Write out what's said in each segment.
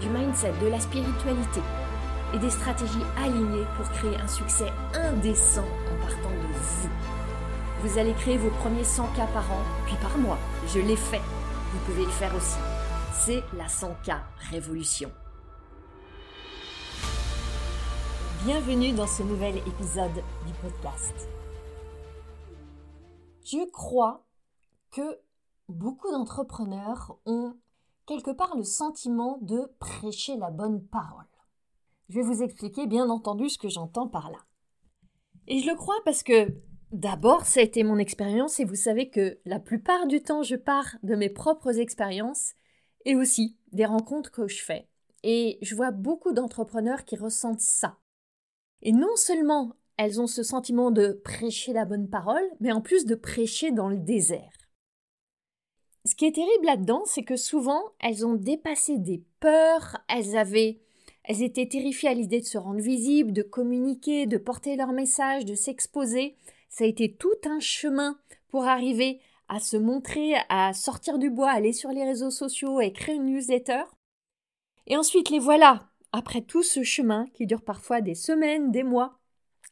du mindset, de la spiritualité et des stratégies alignées pour créer un succès indécent en partant de vous. Vous allez créer vos premiers 100 k par an, puis par mois. Je l'ai fait. Vous pouvez le faire aussi. C'est la 100K Révolution. Bienvenue dans ce nouvel épisode du podcast. Je crois que beaucoup d'entrepreneurs ont quelque part le sentiment de prêcher la bonne parole. Je vais vous expliquer bien entendu ce que j'entends par là. Et je le crois parce que d'abord, ça a été mon expérience et vous savez que la plupart du temps, je pars de mes propres expériences et aussi des rencontres que je fais. Et je vois beaucoup d'entrepreneurs qui ressentent ça. Et non seulement elles ont ce sentiment de prêcher la bonne parole, mais en plus de prêcher dans le désert. Ce qui est terrible là-dedans, c'est que souvent, elles ont dépassé des peurs, elles avaient elles étaient terrifiées à l'idée de se rendre visibles, de communiquer, de porter leur message, de s'exposer. Ça a été tout un chemin pour arriver à se montrer, à sortir du bois, aller sur les réseaux sociaux, à écrire une newsletter. Et ensuite, les voilà, après tout ce chemin qui dure parfois des semaines, des mois,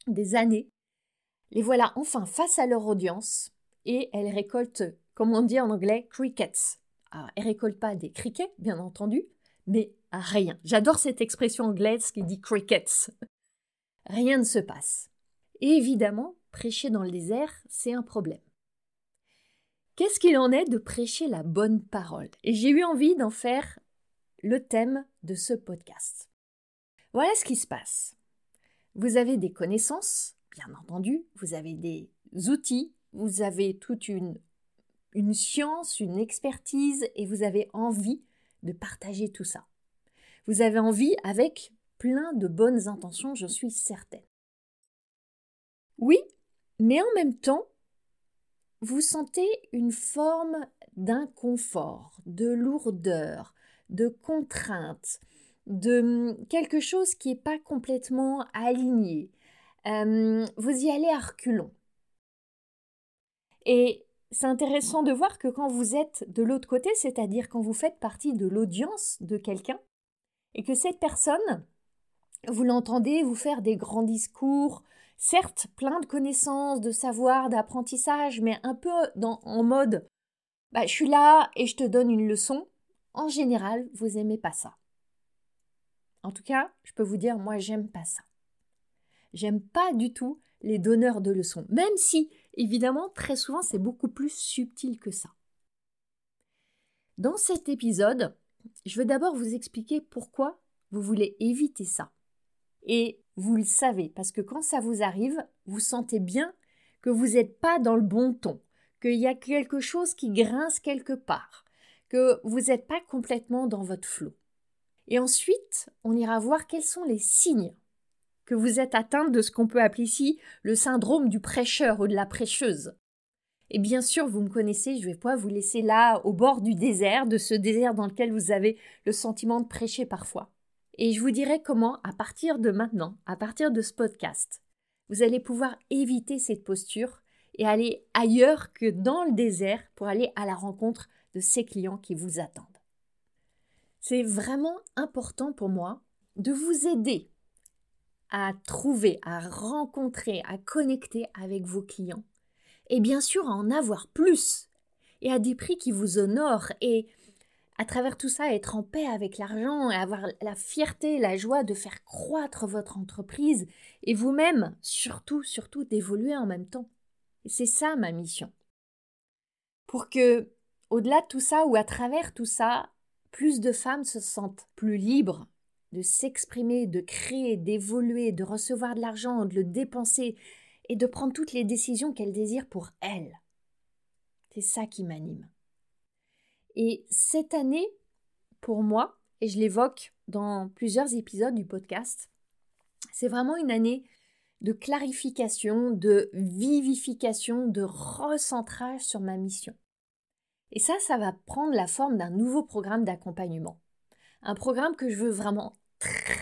des années, les voilà enfin face à leur audience et elles récoltent comme on dit en anglais, crickets. Alors, elle récolte pas des crickets, bien entendu, mais rien. J'adore cette expression anglaise qui dit crickets. Rien ne se passe. Et évidemment, prêcher dans le désert, c'est un problème. Qu'est-ce qu'il en est de prêcher la bonne parole? Et j'ai eu envie d'en faire le thème de ce podcast. Voilà ce qui se passe. Vous avez des connaissances, bien entendu, vous avez des outils, vous avez toute une une science, une expertise, et vous avez envie de partager tout ça. Vous avez envie avec plein de bonnes intentions, je suis certaine. Oui, mais en même temps, vous sentez une forme d'inconfort, de lourdeur, de contrainte, de hum, quelque chose qui n'est pas complètement aligné. Euh, vous y allez à reculons. Et c'est intéressant de voir que quand vous êtes de l'autre côté, c'est-à-dire quand vous faites partie de l'audience de quelqu'un, et que cette personne, vous l'entendez vous faire des grands discours, certes plein de connaissances, de savoir, d'apprentissage, mais un peu dans, en mode bah, je suis là et je te donne une leçon, en général, vous aimez pas ça. En tout cas, je peux vous dire, moi, j'aime pas ça. J'aime pas du tout les donneurs de leçons, même si Évidemment, très souvent, c'est beaucoup plus subtil que ça. Dans cet épisode, je veux d'abord vous expliquer pourquoi vous voulez éviter ça. Et vous le savez, parce que quand ça vous arrive, vous sentez bien que vous n'êtes pas dans le bon ton, qu'il y a quelque chose qui grince quelque part, que vous n'êtes pas complètement dans votre flot. Et ensuite, on ira voir quels sont les signes que vous êtes atteinte de ce qu'on peut appeler ici le syndrome du prêcheur ou de la prêcheuse. Et bien sûr, vous me connaissez, je vais pas vous laisser là au bord du désert, de ce désert dans lequel vous avez le sentiment de prêcher parfois. Et je vous dirai comment, à partir de maintenant, à partir de ce podcast, vous allez pouvoir éviter cette posture et aller ailleurs que dans le désert pour aller à la rencontre de ces clients qui vous attendent. C'est vraiment important pour moi de vous aider à trouver, à rencontrer, à connecter avec vos clients. Et bien sûr, à en avoir plus. Et à des prix qui vous honorent. Et à travers tout ça, être en paix avec l'argent et avoir la fierté, la joie de faire croître votre entreprise. Et vous-même, surtout, surtout, d'évoluer en même temps. C'est ça ma mission. Pour que, au-delà de tout ça ou à travers tout ça, plus de femmes se sentent plus libres, de s'exprimer, de créer, d'évoluer, de recevoir de l'argent, de le dépenser et de prendre toutes les décisions qu'elle désire pour elle. C'est ça qui m'anime. Et cette année, pour moi, et je l'évoque dans plusieurs épisodes du podcast, c'est vraiment une année de clarification, de vivification, de recentrage sur ma mission. Et ça, ça va prendre la forme d'un nouveau programme d'accompagnement. Un programme que je veux vraiment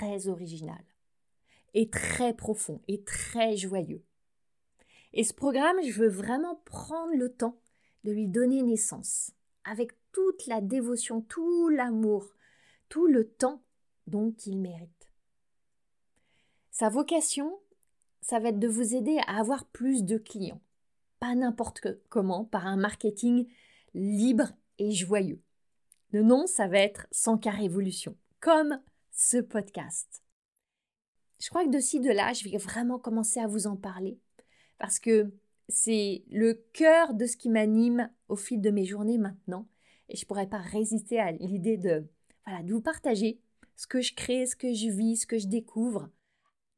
très original et très profond et très joyeux. Et ce programme, je veux vraiment prendre le temps de lui donner naissance avec toute la dévotion, tout l'amour, tout le temps dont il mérite. Sa vocation, ça va être de vous aider à avoir plus de clients. Pas n'importe comment, par un marketing libre et joyeux. Le nom, ça va être Sans car révolution, comme ce podcast. Je crois que de ci, de là, je vais vraiment commencer à vous en parler parce que c'est le cœur de ce qui m'anime au fil de mes journées maintenant et je ne pourrais pas résister à l'idée de, vous partager ce que je crée, ce que je vis, ce que je découvre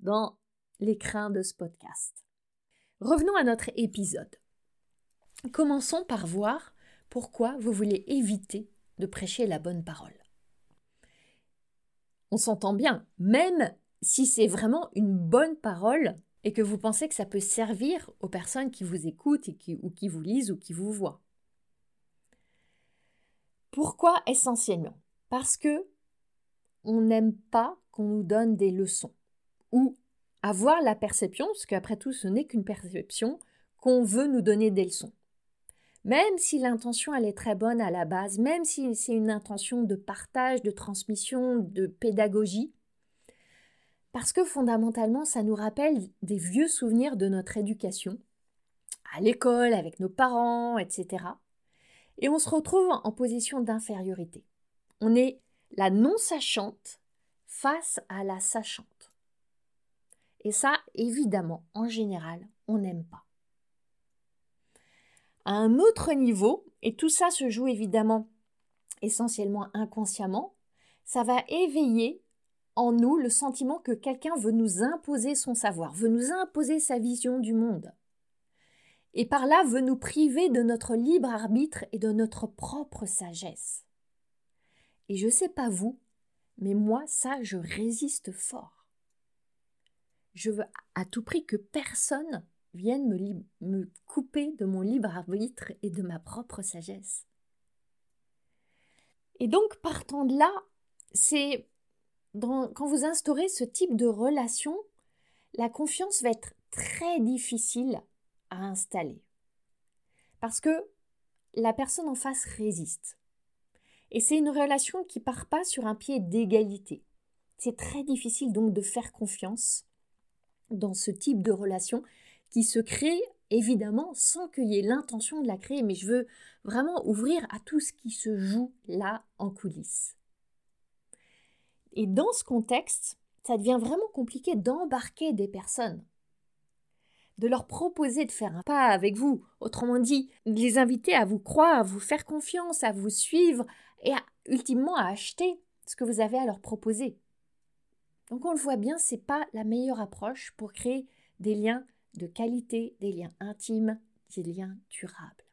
dans l'écran de ce podcast. Revenons à notre épisode. Commençons par voir pourquoi vous voulez éviter de prêcher la bonne parole. On s'entend bien, même si c'est vraiment une bonne parole et que vous pensez que ça peut servir aux personnes qui vous écoutent ou qui vous lisent ou qui vous voient. Pourquoi essentiellement? Parce que on n'aime pas qu'on nous donne des leçons ou avoir la perception, parce qu'après tout ce n'est qu'une perception, qu'on veut nous donner des leçons. Même si l'intention elle est très bonne à la base, même si c'est une intention de partage, de transmission, de pédagogie, parce que fondamentalement ça nous rappelle des vieux souvenirs de notre éducation, à l'école, avec nos parents, etc. Et on se retrouve en position d'infériorité. On est la non-sachante face à la sachante. Et ça, évidemment, en général, on n'aime pas à un autre niveau, et tout ça se joue évidemment essentiellement inconsciemment, ça va éveiller en nous le sentiment que quelqu'un veut nous imposer son savoir, veut nous imposer sa vision du monde. Et par là veut nous priver de notre libre arbitre et de notre propre sagesse. Et je sais pas vous, mais moi, ça, je résiste fort. Je veux à tout prix que personne viennent me, couper de mon libre arbitre et de ma propre sagesse. Et donc, partant de là, c'est quand vous instaurez ce type de relation, la confiance va être très difficile à installer. Parce que la personne en face résiste. Et c'est une relation qui part pas sur un pied d'égalité. C'est très difficile donc de faire confiance dans ce type de relation se crée évidemment sans qu'il y ait l'intention de la créer, mais je veux vraiment ouvrir à tout ce qui se joue là en coulisses. Et dans ce contexte, ça devient vraiment compliqué d'embarquer des personnes, de leur proposer de faire un pas avec vous, autrement dit, de les inviter à vous croire, à vous faire confiance, à vous suivre et à, ultimement à acheter ce que vous avez à leur proposer. Donc on le voit bien, c'est pas la meilleure approche pour créer des liens de qualité, des liens intimes, des liens durables.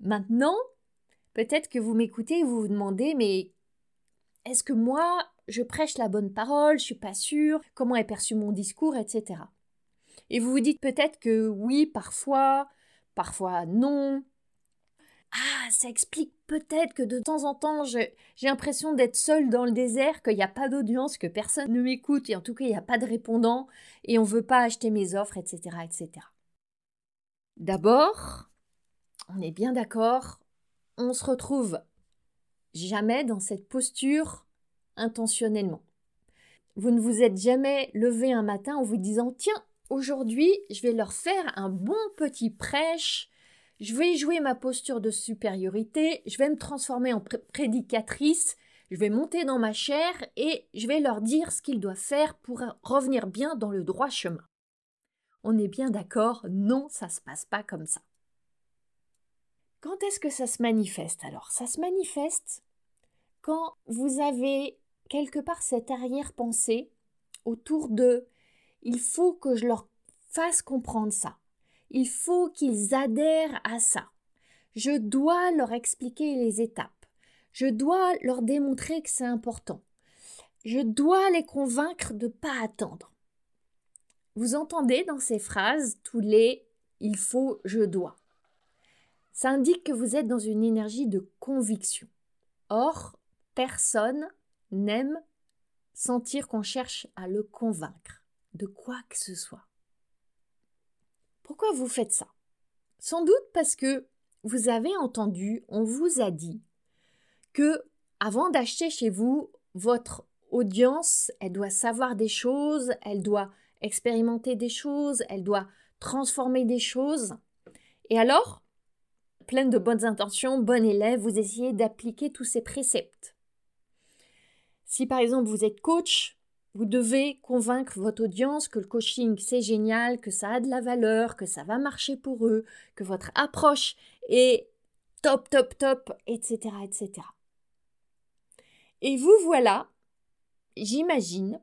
Maintenant, peut-être que vous m'écoutez et vous vous demandez, mais est-ce que moi, je prêche la bonne parole, je suis pas sûre, comment est perçu mon discours, etc. Et vous vous dites peut-être que oui, parfois, parfois non, ah, ça explique peut-être que de temps en temps, j'ai l'impression d'être seule dans le désert, qu'il n'y a pas d'audience, que personne ne m'écoute, et en tout cas, il n'y a pas de répondant, et on ne veut pas acheter mes offres, etc. etc. D'abord, on est bien d'accord, on se retrouve jamais dans cette posture intentionnellement. Vous ne vous êtes jamais levé un matin en vous disant Tiens, aujourd'hui, je vais leur faire un bon petit prêche je vais jouer ma posture de supériorité, je vais me transformer en prédicatrice, je vais monter dans ma chair et je vais leur dire ce qu'ils doivent faire pour revenir bien dans le droit chemin. On est bien d'accord, non, ça se passe pas comme ça. Quand est-ce que ça se manifeste? Alors Ça se manifeste quand vous avez quelque part cette arrière-pensée autour de il faut que je leur fasse comprendre ça. Il faut qu'ils adhèrent à ça. Je dois leur expliquer les étapes. Je dois leur démontrer que c'est important. Je dois les convaincre de ne pas attendre. Vous entendez dans ces phrases tous les il faut, je dois. Ça indique que vous êtes dans une énergie de conviction. Or, personne n'aime sentir qu'on cherche à le convaincre de quoi que ce soit. Pourquoi vous faites ça? Sans doute parce que vous avez entendu, on vous a dit que avant d'acheter chez vous, votre audience, elle doit savoir des choses, elle doit expérimenter des choses, elle doit transformer des choses. Et alors, pleine de bonnes intentions, bon élève, vous essayez d'appliquer tous ces préceptes. Si par exemple vous êtes coach, vous devez convaincre votre audience que le coaching c'est génial, que ça a de la valeur, que ça va marcher pour eux, que votre approche est top, top, top, etc., etc. Et vous voilà, j'imagine,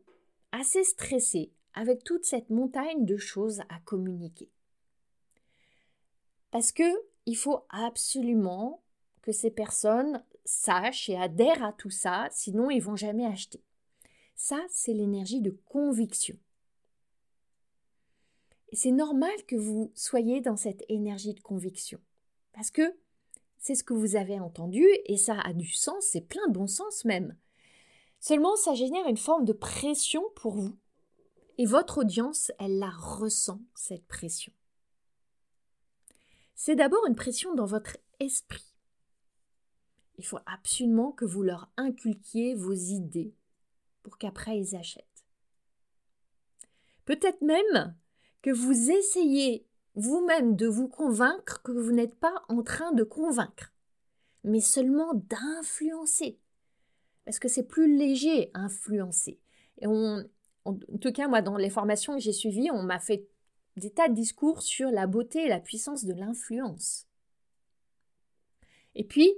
assez stressé avec toute cette montagne de choses à communiquer. Parce que il faut absolument que ces personnes sachent et adhèrent à tout ça, sinon ils vont jamais acheter. Ça, c'est l'énergie de conviction. Et c'est normal que vous soyez dans cette énergie de conviction. Parce que c'est ce que vous avez entendu et ça a du sens, c'est plein de bon sens même. Seulement, ça génère une forme de pression pour vous. Et votre audience, elle la ressent, cette pression. C'est d'abord une pression dans votre esprit. Il faut absolument que vous leur inculquiez vos idées pour qu'après ils achètent. Peut-être même que vous essayez vous-même de vous convaincre que vous n'êtes pas en train de convaincre, mais seulement d'influencer. Parce que c'est plus léger influencer. Et on, en tout cas, moi, dans les formations que j'ai suivies, on m'a fait des tas de discours sur la beauté et la puissance de l'influence. Et puis,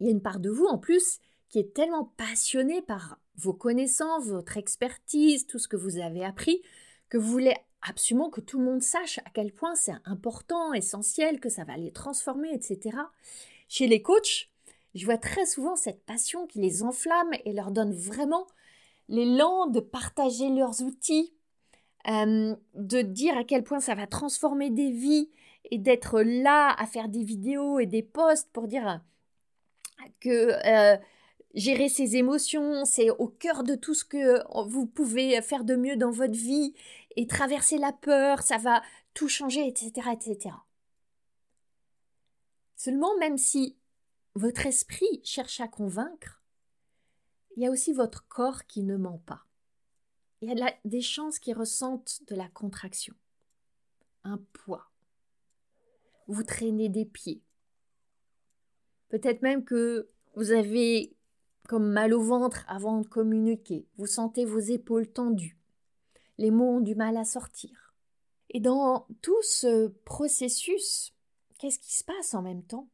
il y a une part de vous en plus qui est tellement passionnée par vos connaissances, votre expertise, tout ce que vous avez appris, que vous voulez absolument que tout le monde sache à quel point c'est important, essentiel, que ça va les transformer, etc. Chez les coachs, je vois très souvent cette passion qui les enflamme et leur donne vraiment l'élan de partager leurs outils, euh, de dire à quel point ça va transformer des vies et d'être là à faire des vidéos et des posts pour dire que euh, gérer ses émotions, c'est au cœur de tout ce que vous pouvez faire de mieux dans votre vie et traverser la peur, ça va tout changer, etc., etc. Seulement, même si votre esprit cherche à convaincre, il y a aussi votre corps qui ne ment pas. Il y a des chances qui ressentent de la contraction, un poids. Vous traînez des pieds. Peut-être même que vous avez comme mal au ventre avant de communiquer. Vous sentez vos épaules tendues. Les mots ont du mal à sortir. Et dans tout ce processus, qu'est-ce qui se passe en même temps?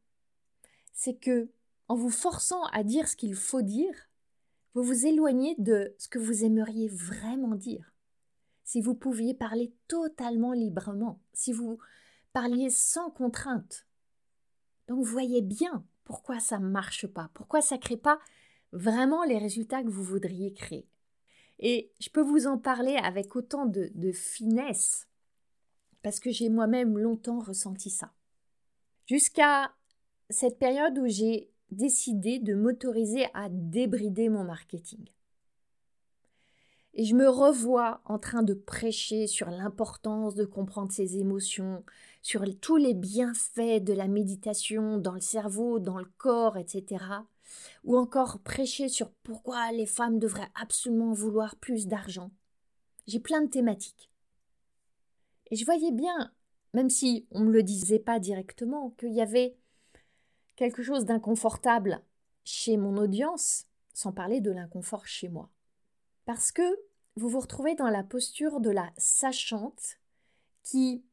C'est que, en vous forçant à dire ce qu'il faut dire, vous vous éloignez de ce que vous aimeriez vraiment dire. Si vous pouviez parler totalement librement, si vous parliez sans contrainte. Donc vous voyez bien pourquoi ça ne marche pas, pourquoi ça ne crée pas vraiment les résultats que vous voudriez créer. Et je peux vous en parler avec autant de, de finesse, parce que j'ai moi-même longtemps ressenti ça. Jusqu'à cette période où j'ai décidé de m'autoriser à débrider mon marketing. Et je me revois en train de prêcher sur l'importance de comprendre ses émotions, sur tous les bienfaits de la méditation dans le cerveau, dans le corps, etc. Ou encore prêcher sur pourquoi les femmes devraient absolument vouloir plus d'argent. J'ai plein de thématiques. Et je voyais bien, même si on ne me le disait pas directement, qu'il y avait quelque chose d'inconfortable chez mon audience, sans parler de l'inconfort chez moi. Parce que vous vous retrouvez dans la posture de la sachante qui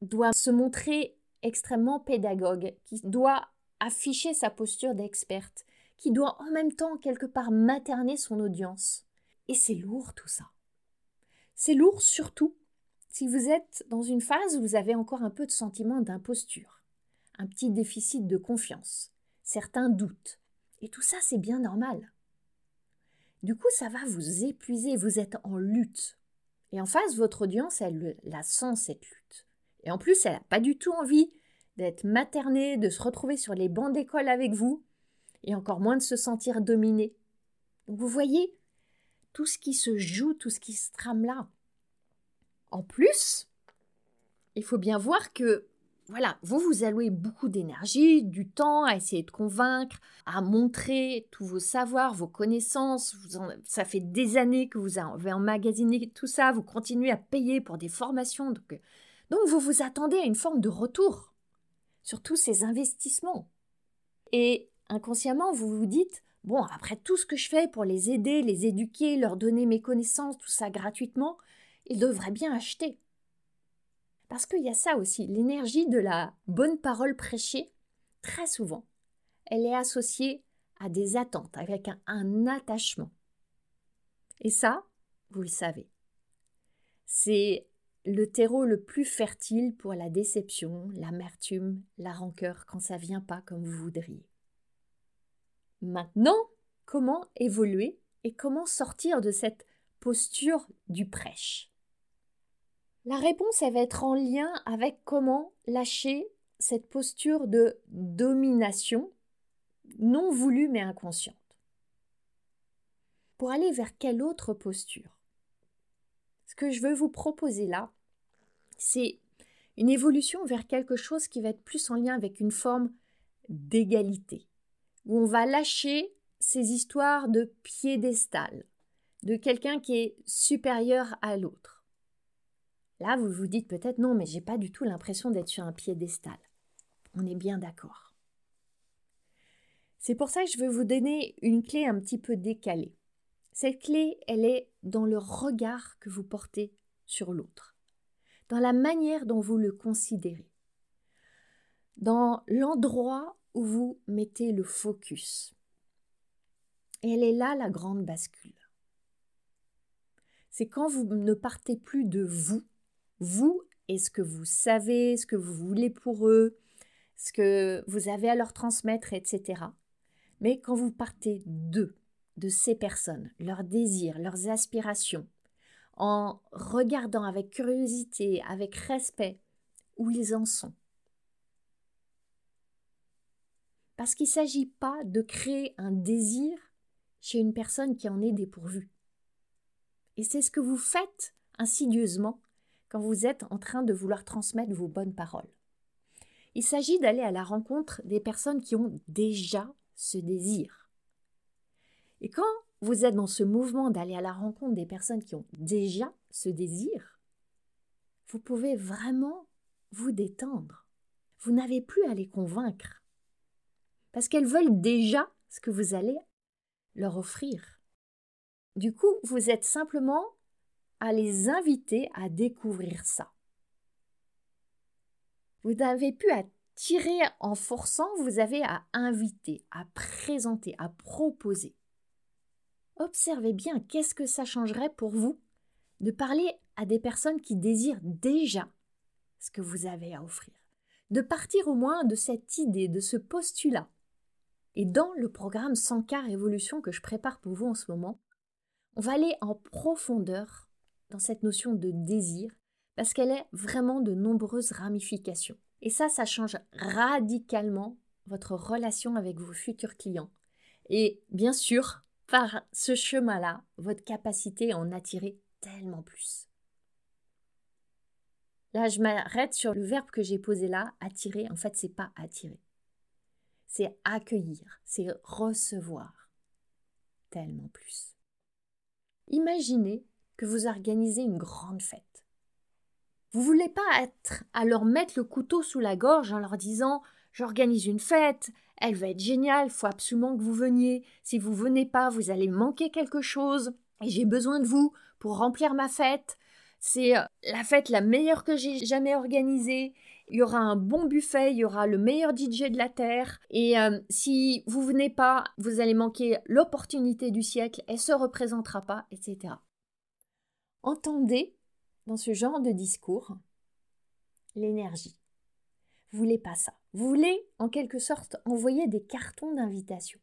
doit se montrer extrêmement pédagogue, qui doit afficher sa posture d'experte, qui doit en même temps quelque part materner son audience. Et c'est lourd tout ça. C'est lourd surtout si vous êtes dans une phase où vous avez encore un peu de sentiment d'imposture un petit déficit de confiance, certains doutes, Et tout ça, c'est bien normal. Du coup, ça va vous épuiser, vous êtes en lutte. Et en face, votre audience, elle la sent, cette lutte. Et en plus, elle n'a pas du tout envie d'être maternée, de se retrouver sur les bancs d'école avec vous, et encore moins de se sentir dominée. Donc vous voyez tout ce qui se joue, tout ce qui se trame là. En plus, il faut bien voir que voilà, vous vous allouez beaucoup d'énergie, du temps à essayer de convaincre, à montrer tous vos savoirs, vos connaissances. ça fait des années que vous avez emmagasiné tout ça, vous continuez à payer pour des formations. Donc, donc vous vous attendez à une forme de retour sur tous ces investissements. Et inconsciemment, vous vous dites, bon, après tout ce que je fais pour les aider, les éduquer, leur donner mes connaissances, tout ça gratuitement, ils devraient bien acheter. Parce qu'il y a ça aussi, l'énergie de la bonne parole prêchée, très souvent, elle est associée à des attentes, avec un, attachement. Et ça, vous le savez, c'est le terreau le plus fertile pour la déception, l'amertume, la rancœur quand ça vient pas comme vous voudriez. Maintenant, comment évoluer et comment sortir de cette posture du prêche? La réponse, elle va être en lien avec comment lâcher cette posture de domination non voulue mais inconsciente. Pour aller vers quelle autre posture? Ce que je veux vous proposer là, c'est une évolution vers quelque chose qui va être plus en lien avec une forme d'égalité, où on va lâcher ces histoires de piédestal, de quelqu'un qui est supérieur à l'autre Là, vous vous dites peut-être non, mais j'ai pas du tout l'impression d'être sur un piédestal. On est bien d'accord. C'est pour ça que je veux vous donner une clé un petit peu décalée. Cette clé, elle est dans le regard que vous portez sur l'autre, dans la manière dont vous le considérez, dans l'endroit où vous mettez le focus. Et elle est là la grande bascule. C'est quand vous ne partez plus de vous, vous et ce que vous savez, ce que vous voulez pour eux, ce que vous avez à leur transmettre, etc. Mais quand vous partez d'eux, de ces personnes, leurs désirs, leurs aspirations, en regardant avec curiosité, avec respect où ils en sont. Parce qu'il ne s'agit pas de créer un désir chez une personne qui en est dépourvue. Et c'est ce que vous faites insidieusement quand vous êtes en train de vouloir transmettre vos bonnes paroles. Il s'agit d'aller à la rencontre des personnes qui ont déjà ce désir. Et quand vous êtes dans ce mouvement d'aller à la rencontre des personnes qui ont déjà ce désir, vous pouvez vraiment vous détendre. Vous n'avez plus à les convaincre. Parce qu'elles veulent déjà ce que vous allez leur offrir. Du coup, vous êtes simplement à les inviter à découvrir ça. Vous n'avez plus à tirer en forçant, vous avez à inviter, à présenter, à proposer. Observez bien qu'est-ce que ça changerait pour vous de parler à des personnes qui désirent déjà ce que vous avez à offrir, de partir au moins de cette idée, de ce postulat. Et dans le programme 100K Révolution que je prépare pour vous en ce moment, on va aller en profondeur dans cette notion de désir parce qu'elle est vraiment de nombreuses ramifications. Et ça, ça change radicalement votre relation avec vos futurs clients. Et bien sûr, par ce chemin-là, votre capacité à en attirer tellement plus. Là, je m'arrête sur le verbe que j'ai posé là, attirer. En fait, c'est pas attirer. C'est accueillir, c'est recevoir tellement plus. Imaginez que vous organisez une grande fête. Vous voulez pas être à leur mettre le couteau sous la gorge en leur disant J'organise une fête, elle va être géniale, faut absolument que vous veniez. Si vous venez pas, vous allez manquer quelque chose et j'ai besoin de vous pour remplir ma fête. C'est euh, la fête la meilleure que j'ai jamais organisée. Il y aura un bon buffet, il y aura le meilleur DJ de la Terre. Et euh, si vous venez pas, vous allez manquer l'opportunité du siècle, elle se représentera pas, etc. Entendez dans ce genre de discours l'énergie. Vous voulez pas ça. Vous voulez en quelque sorte envoyer des cartons d'invitation.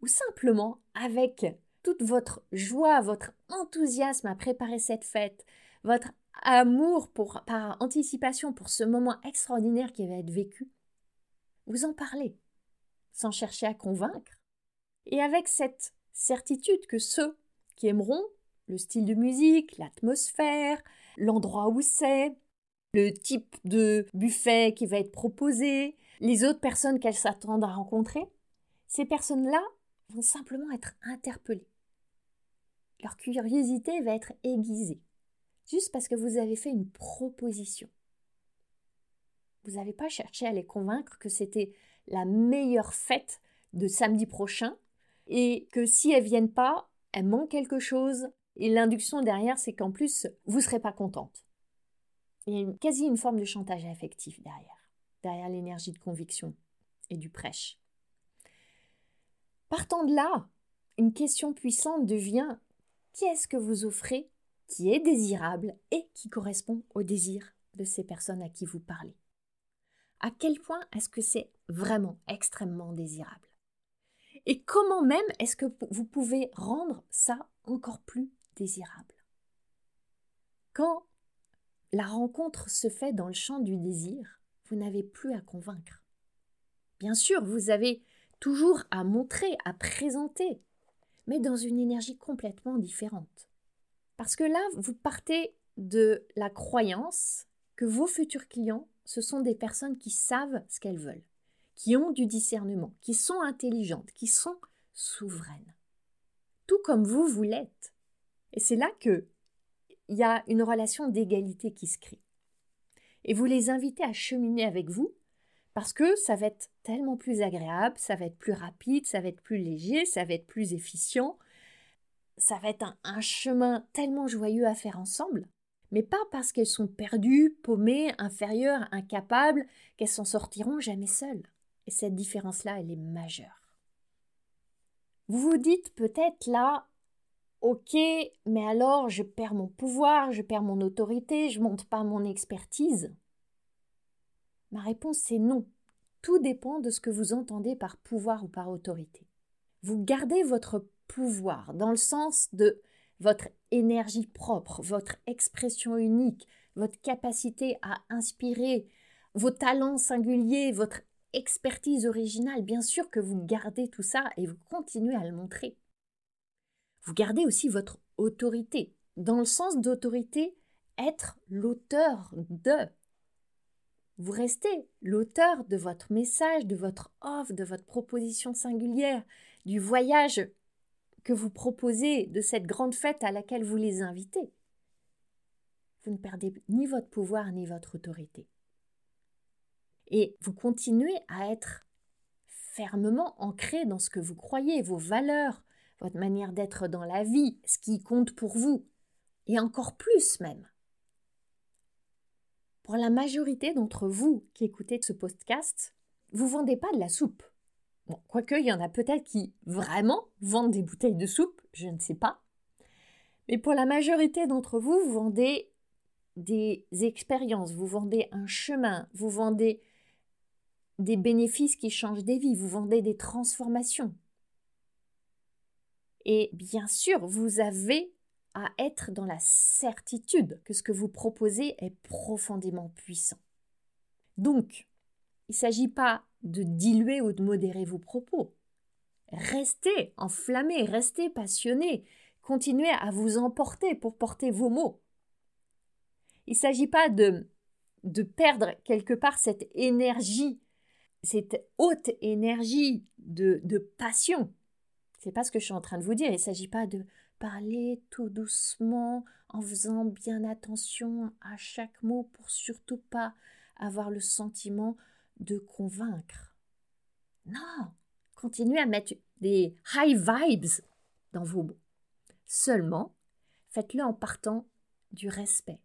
Ou simplement avec toute votre joie, votre enthousiasme à préparer cette fête, votre amour pour, par anticipation pour ce moment extraordinaire qui va être vécu, vous en parlez, sans chercher à convaincre, et avec cette certitude que ceux qui aimeront le style de musique, l'atmosphère, l'endroit où c'est, le type de buffet qui va être proposé, les autres personnes qu'elles s'attendent à rencontrer, ces personnes-là vont simplement être interpellées. Leur curiosité va être aiguisée, juste parce que vous avez fait une proposition. Vous n'avez pas cherché à les convaincre que c'était la meilleure fête de samedi prochain et que si elles viennent pas, elles manquent quelque chose. Et l'induction derrière, c'est qu'en plus, vous ne serez pas contente. Il y a quasi une forme de chantage affectif derrière, derrière l'énergie de conviction et du prêche. Partant de là, une question puissante devient qu'est-ce que vous offrez qui est désirable et qui correspond au désir de ces personnes à qui vous parlez? À quel point est-ce que c'est vraiment extrêmement désirable? Et comment même est-ce que vous pouvez rendre ça encore plus désirable? Quand la rencontre se fait dans le champ du désir, vous n'avez plus à convaincre. Bien sûr, vous avez toujours à montrer, à présenter, mais dans une énergie complètement différente. Parce que là, vous partez de la croyance que vos futurs clients, ce sont des personnes qui savent ce qu'elles veulent, qui ont du discernement, qui sont intelligentes, qui sont souveraines. Tout comme vous, vous l'êtes. Et c'est là que il y a une relation d'égalité qui se crée. Et vous les invitez à cheminer avec vous parce que ça va être tellement plus agréable, ça va être plus rapide, ça va être plus léger, ça va être plus efficient, ça va être un, chemin tellement joyeux à faire ensemble, mais pas parce qu'elles sont perdues, paumées, inférieures, incapables, qu'elles s'en sortiront jamais seules. Et cette différence-là, elle est majeure. Vous vous dites peut-être là, ok, mais alors je perds mon pouvoir, je perds mon autorité, je monte pas mon expertise? Ma réponse c'est non. Tout dépend de ce que vous entendez par pouvoir ou par autorité. Vous gardez votre pouvoir dans le sens de votre énergie propre, votre expression unique, votre capacité à inspirer, vos talents singuliers, votre expertise originale. Bien sûr que vous gardez tout ça et vous continuez à le montrer. Vous gardez aussi votre autorité, dans le sens d'autorité, être l'auteur de. Vous restez l'auteur de votre message, de votre offre, de votre proposition singulière, du voyage que vous proposez, de cette grande fête à laquelle vous les invitez. Vous ne perdez ni votre pouvoir ni votre autorité. Et vous continuez à être fermement ancré dans ce que vous croyez, vos valeurs, votre manière d'être dans la vie, ce qui compte pour vous, et encore plus même. Pour la majorité d'entre vous qui écoutez ce podcast, vous vendez pas de la soupe. Bon, quoique il y en a peut-être qui vraiment vendent des bouteilles de soupe, je ne sais pas. Mais pour la majorité d'entre vous, vous vendez des expériences, vous vendez un chemin, vous vendez des bénéfices qui changent des vies, vous vendez des transformations. Et bien sûr, vous avez à être dans la certitude que ce que vous proposez est profondément puissant. Donc, il ne s'agit pas de diluer ou de modérer vos propos. Restez enflammés, restez passionnés, continuez à vous emporter pour porter vos mots. Il ne s'agit pas de, de perdre quelque part cette énergie, cette haute énergie de, de passion. C'est pas ce que je suis en train de vous dire. Il ne s'agit pas de parler tout doucement, en faisant bien attention à chaque mot pour surtout pas avoir le sentiment de convaincre. Non, continuez à mettre des high vibes dans vos mots. Seulement, faites-le en partant du respect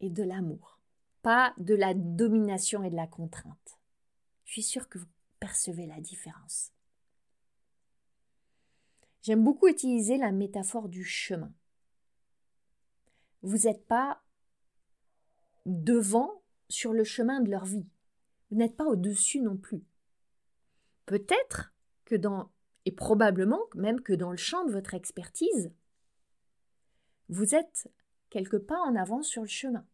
et de l'amour, pas de la domination et de la contrainte. Je suis sûre que vous percevez la différence. J'aime beaucoup utiliser la métaphore du chemin. Vous n'êtes pas devant sur le chemin de leur vie. Vous n'êtes pas au-dessus non plus. Peut-être que dans Et probablement même que dans le champ de votre expertise, vous êtes quelque part en avance sur le chemin.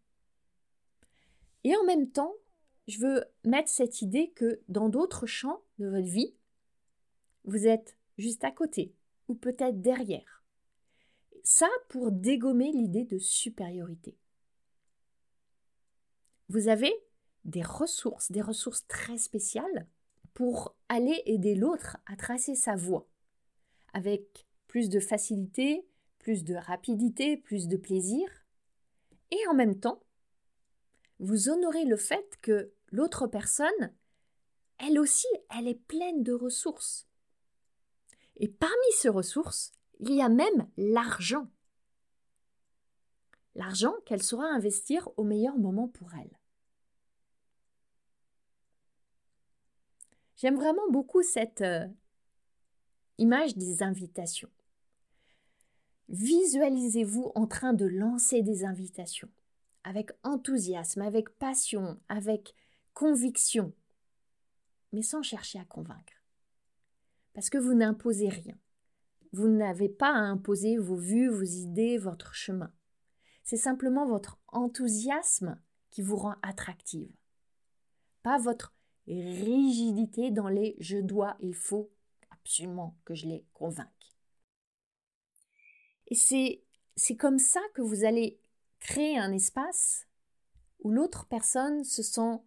Et en même temps, je veux mettre cette idée que dans d'autres champs de votre vie, vous êtes juste à côté peut-être derrière. Ça pour dégommer l'idée de supériorité. Vous avez des ressources, des ressources très spéciales pour aller aider l'autre à tracer sa voie, avec plus de facilité, plus de rapidité, plus de plaisir, et en même temps, vous honorez le fait que l'autre personne, elle aussi, elle est pleine de ressources. Et parmi ces ressources, il y a même l'argent. L'argent qu'elle saura investir au meilleur moment pour elle. J'aime vraiment beaucoup cette euh, image des invitations. Visualisez-vous en train de lancer des invitations avec enthousiasme, avec passion, avec conviction, mais sans chercher à convaincre. Parce que vous n'imposez rien. Vous n'avez pas à imposer vos vues, vos idées, votre chemin. C'est simplement votre enthousiasme qui vous rend attractive. Pas votre rigidité dans les je dois, il faut absolument que je les convainque. Et c'est, c'est comme ça que vous allez créer un espace où l'autre personne se sent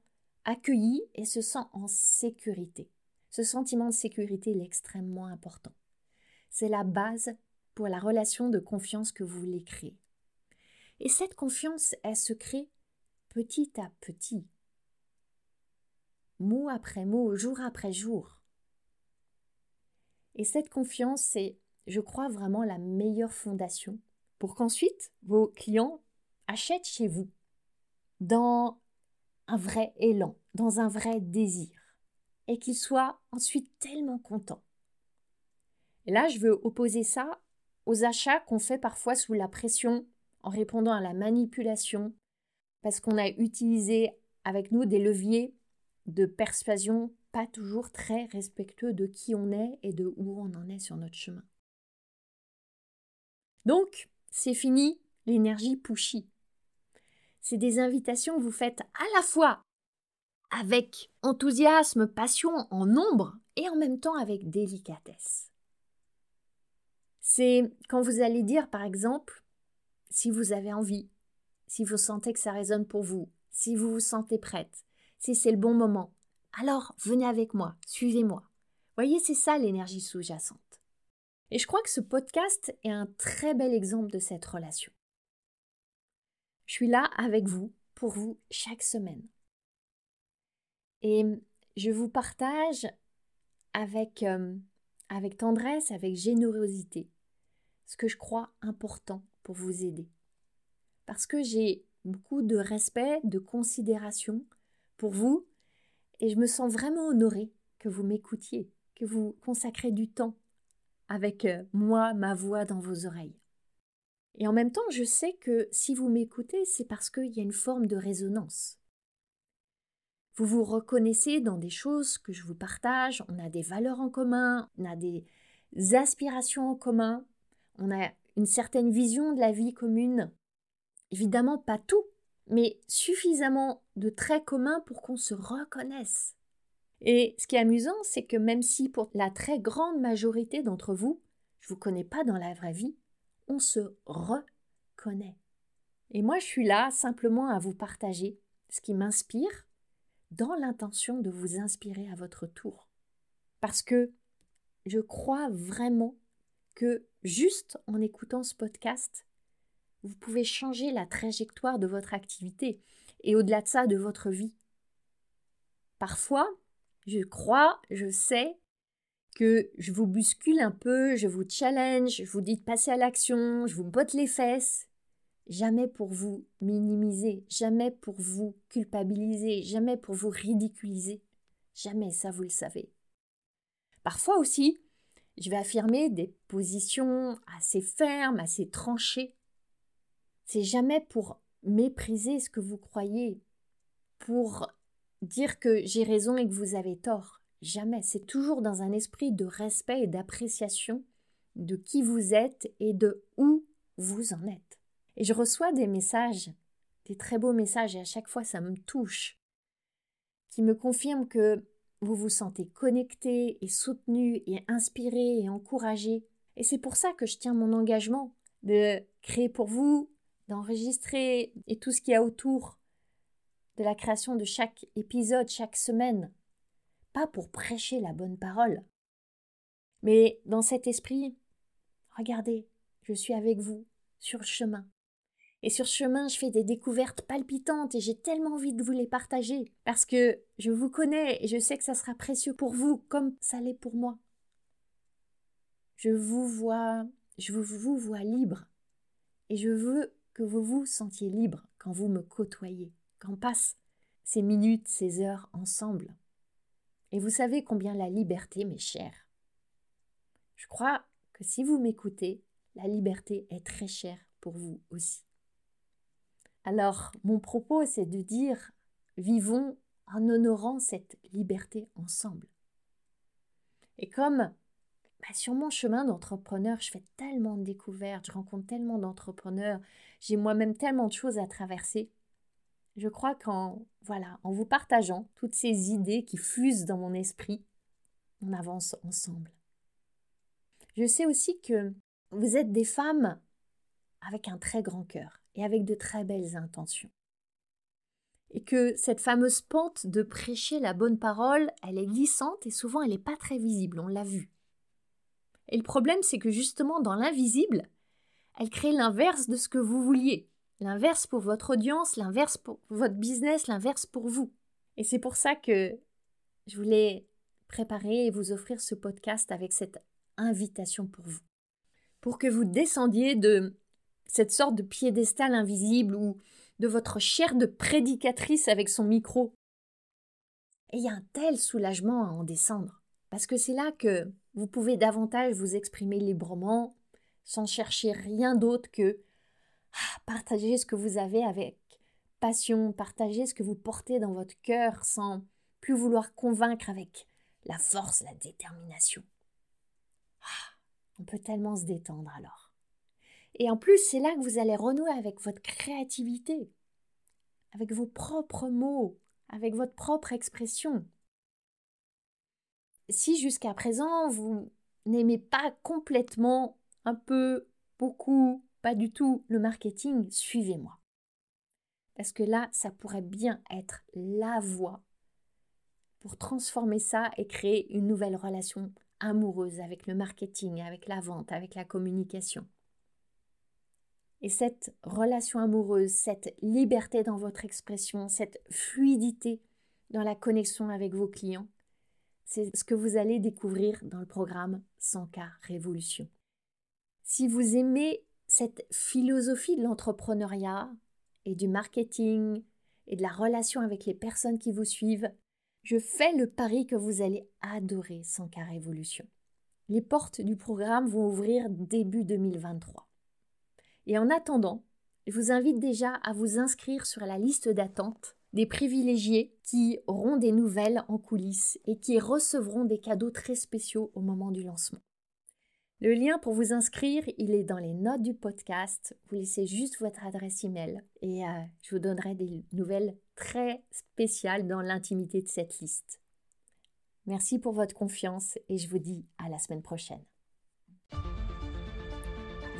accueillie et se sent en sécurité. Ce sentiment de sécurité est extrêmement important. C'est la base pour la relation de confiance que vous voulez créer. Et cette confiance, elle se crée petit à petit mot après mot, jour après jour. Et cette confiance, c'est, je crois, vraiment la meilleure fondation pour qu'ensuite vos clients achètent chez vous dans un vrai élan, dans un vrai désir, et qu'ils soient ensuite tellement contents. Et là, je veux opposer ça aux achats qu'on fait parfois sous la pression en répondant à la manipulation, parce qu'on a utilisé avec nous des leviers de persuasion pas toujours très respectueux de qui on est et de où on en est sur notre chemin. Donc, c'est fini l'énergie pushy. C'est des invitations que vous faites à la fois avec enthousiasme, passion en nombre et en même temps avec délicatesse. C'est quand vous allez dire, par exemple, si vous avez envie, si vous sentez que ça résonne pour vous, si vous vous sentez prête, si c'est le bon moment. Alors, venez avec moi, suivez-moi. Voyez, c'est ça l'énergie sous-jacente. Et je crois que ce podcast est un très bel exemple de cette relation. Je suis là avec vous, pour vous, chaque semaine. Et je vous partage avec, tendresse, avec générosité, ce que je crois important pour vous aider. Parce que j'ai beaucoup de respect, de considération pour vous et je me sens vraiment honorée que vous m'écoutiez, que vous consacrez du temps avec moi, ma voix dans vos oreilles. Et en même temps, je sais que si vous m'écoutez, c'est parce qu'il y a une forme de résonance. Vous vous reconnaissez dans des choses que je vous partage, on a des valeurs en commun, on a des aspirations en commun, on a une certaine vision de la vie commune. Évidemment, pas tout, mais suffisamment de traits communs pour qu'on se reconnaisse. Et ce qui est amusant, c'est que même si pour la très grande majorité d'entre vous, je ne vous connais pas dans la vraie vie, on se reconnaît. Et moi, je suis là simplement à vous partager ce qui m'inspire dans l'intention de vous inspirer à votre tour. Parce que je crois vraiment que juste en écoutant ce podcast, vous pouvez changer la trajectoire de votre activité et au-delà de ça, de votre vie. Parfois, je crois, je sais que je vous bouscule un peu, je vous challenge, je vous dis de passer à l'action, je vous botte les fesses. Jamais pour vous minimiser, jamais pour vous culpabiliser, jamais pour vous ridiculiser. Jamais, ça vous le savez. Parfois aussi, je vais affirmer des positions assez fermes, assez tranchées. C'est jamais pour mépriser ce que vous croyez, pour dire que j'ai raison et que vous avez tort. Jamais. C'est toujours dans un esprit de respect et d'appréciation de qui vous êtes et de où vous en êtes. Et je reçois des messages, des très beaux messages, et à chaque fois ça me touche, qui me confirment que vous vous sentez connecté et soutenu et inspiré et encouragé. Et c'est pour ça que je tiens mon engagement de créer pour vous, d'enregistrer et tout ce qu'il y a autour de la création de chaque épisode, chaque semaine. Pas pour prêcher la bonne parole, mais dans cet esprit, regardez, je suis avec vous sur le chemin. Et sur ce chemin, je fais des découvertes palpitantes et j'ai tellement envie de vous les partager parce que je vous connais et je sais que ça sera précieux pour vous comme ça l'est pour moi. Je vous vois, je vous vois libre et je veux que vous vous sentiez libre quand vous me côtoyez, quand passe ces minutes, ces heures ensemble. Et vous savez combien la liberté m'est chère. Je crois que si vous m'écoutez, la liberté est très chère pour vous aussi. Alors, mon propos, c'est de dire, vivons en honorant cette liberté ensemble. Et comme bah, sur mon chemin d'entrepreneur, je fais tellement de découvertes, je rencontre tellement d'entrepreneurs, j'ai moi-même tellement de choses à traverser. Je crois qu'en voilà, en vous partageant toutes ces idées qui fusent dans mon esprit, on avance ensemble. Je sais aussi que vous êtes des femmes avec un très grand cœur et avec de très belles intentions. Et que cette fameuse pente de prêcher la bonne parole, elle est glissante et souvent elle n'est pas très visible, on l'a vu. Et le problème, c'est que justement dans l'invisible, elle crée l'inverse de ce que vous vouliez. L'inverse pour votre audience, l'inverse pour votre business, l'inverse pour vous. Et c'est pour ça que je voulais préparer et vous offrir ce podcast avec cette invitation pour vous. Pour que vous descendiez de cette sorte de piédestal invisible ou de votre chair de prédicatrice avec son micro. Et il y a un tel soulagement à en descendre, parce que c'est là que vous pouvez davantage vous exprimer librement, sans chercher rien d'autre que ah, partager ce que vous avez avec passion, partager ce que vous portez dans votre cœur sans plus vouloir convaincre avec la force, la détermination. Ah, on peut tellement se détendre alors. Et en plus, c'est là que vous allez renouer avec votre créativité, avec vos propres mots, avec votre propre expression. Si jusqu'à présent vous n'aimez pas complètement, un peu, beaucoup, pas du tout le marketing, suivez-moi. Parce que là, ça pourrait bien être la voie pour transformer ça et créer une nouvelle relation amoureuse avec le marketing, avec la vente, avec la communication. Et cette relation amoureuse, cette liberté dans votre expression, cette fluidité dans la connexion avec vos clients, c'est ce que vous allez découvrir dans le programme 100K Révolution. Si vous aimez cette philosophie de l'entrepreneuriat et du marketing et de la relation avec les personnes qui vous suivent, je fais le pari que vous allez adorer 100K Révolution. Les portes du programme vont ouvrir début 2023. Et en attendant, je vous invite déjà à vous inscrire sur la liste d'attente des privilégiés qui auront des nouvelles en coulisses et qui recevront des cadeaux très spéciaux au moment du lancement. Le lien pour vous inscrire, il est dans les notes du podcast. Vous laissez juste votre adresse email et euh, je vous donnerai des nouvelles très spéciales dans l'intimité de cette liste. Merci pour votre confiance et je vous dis à la semaine prochaine.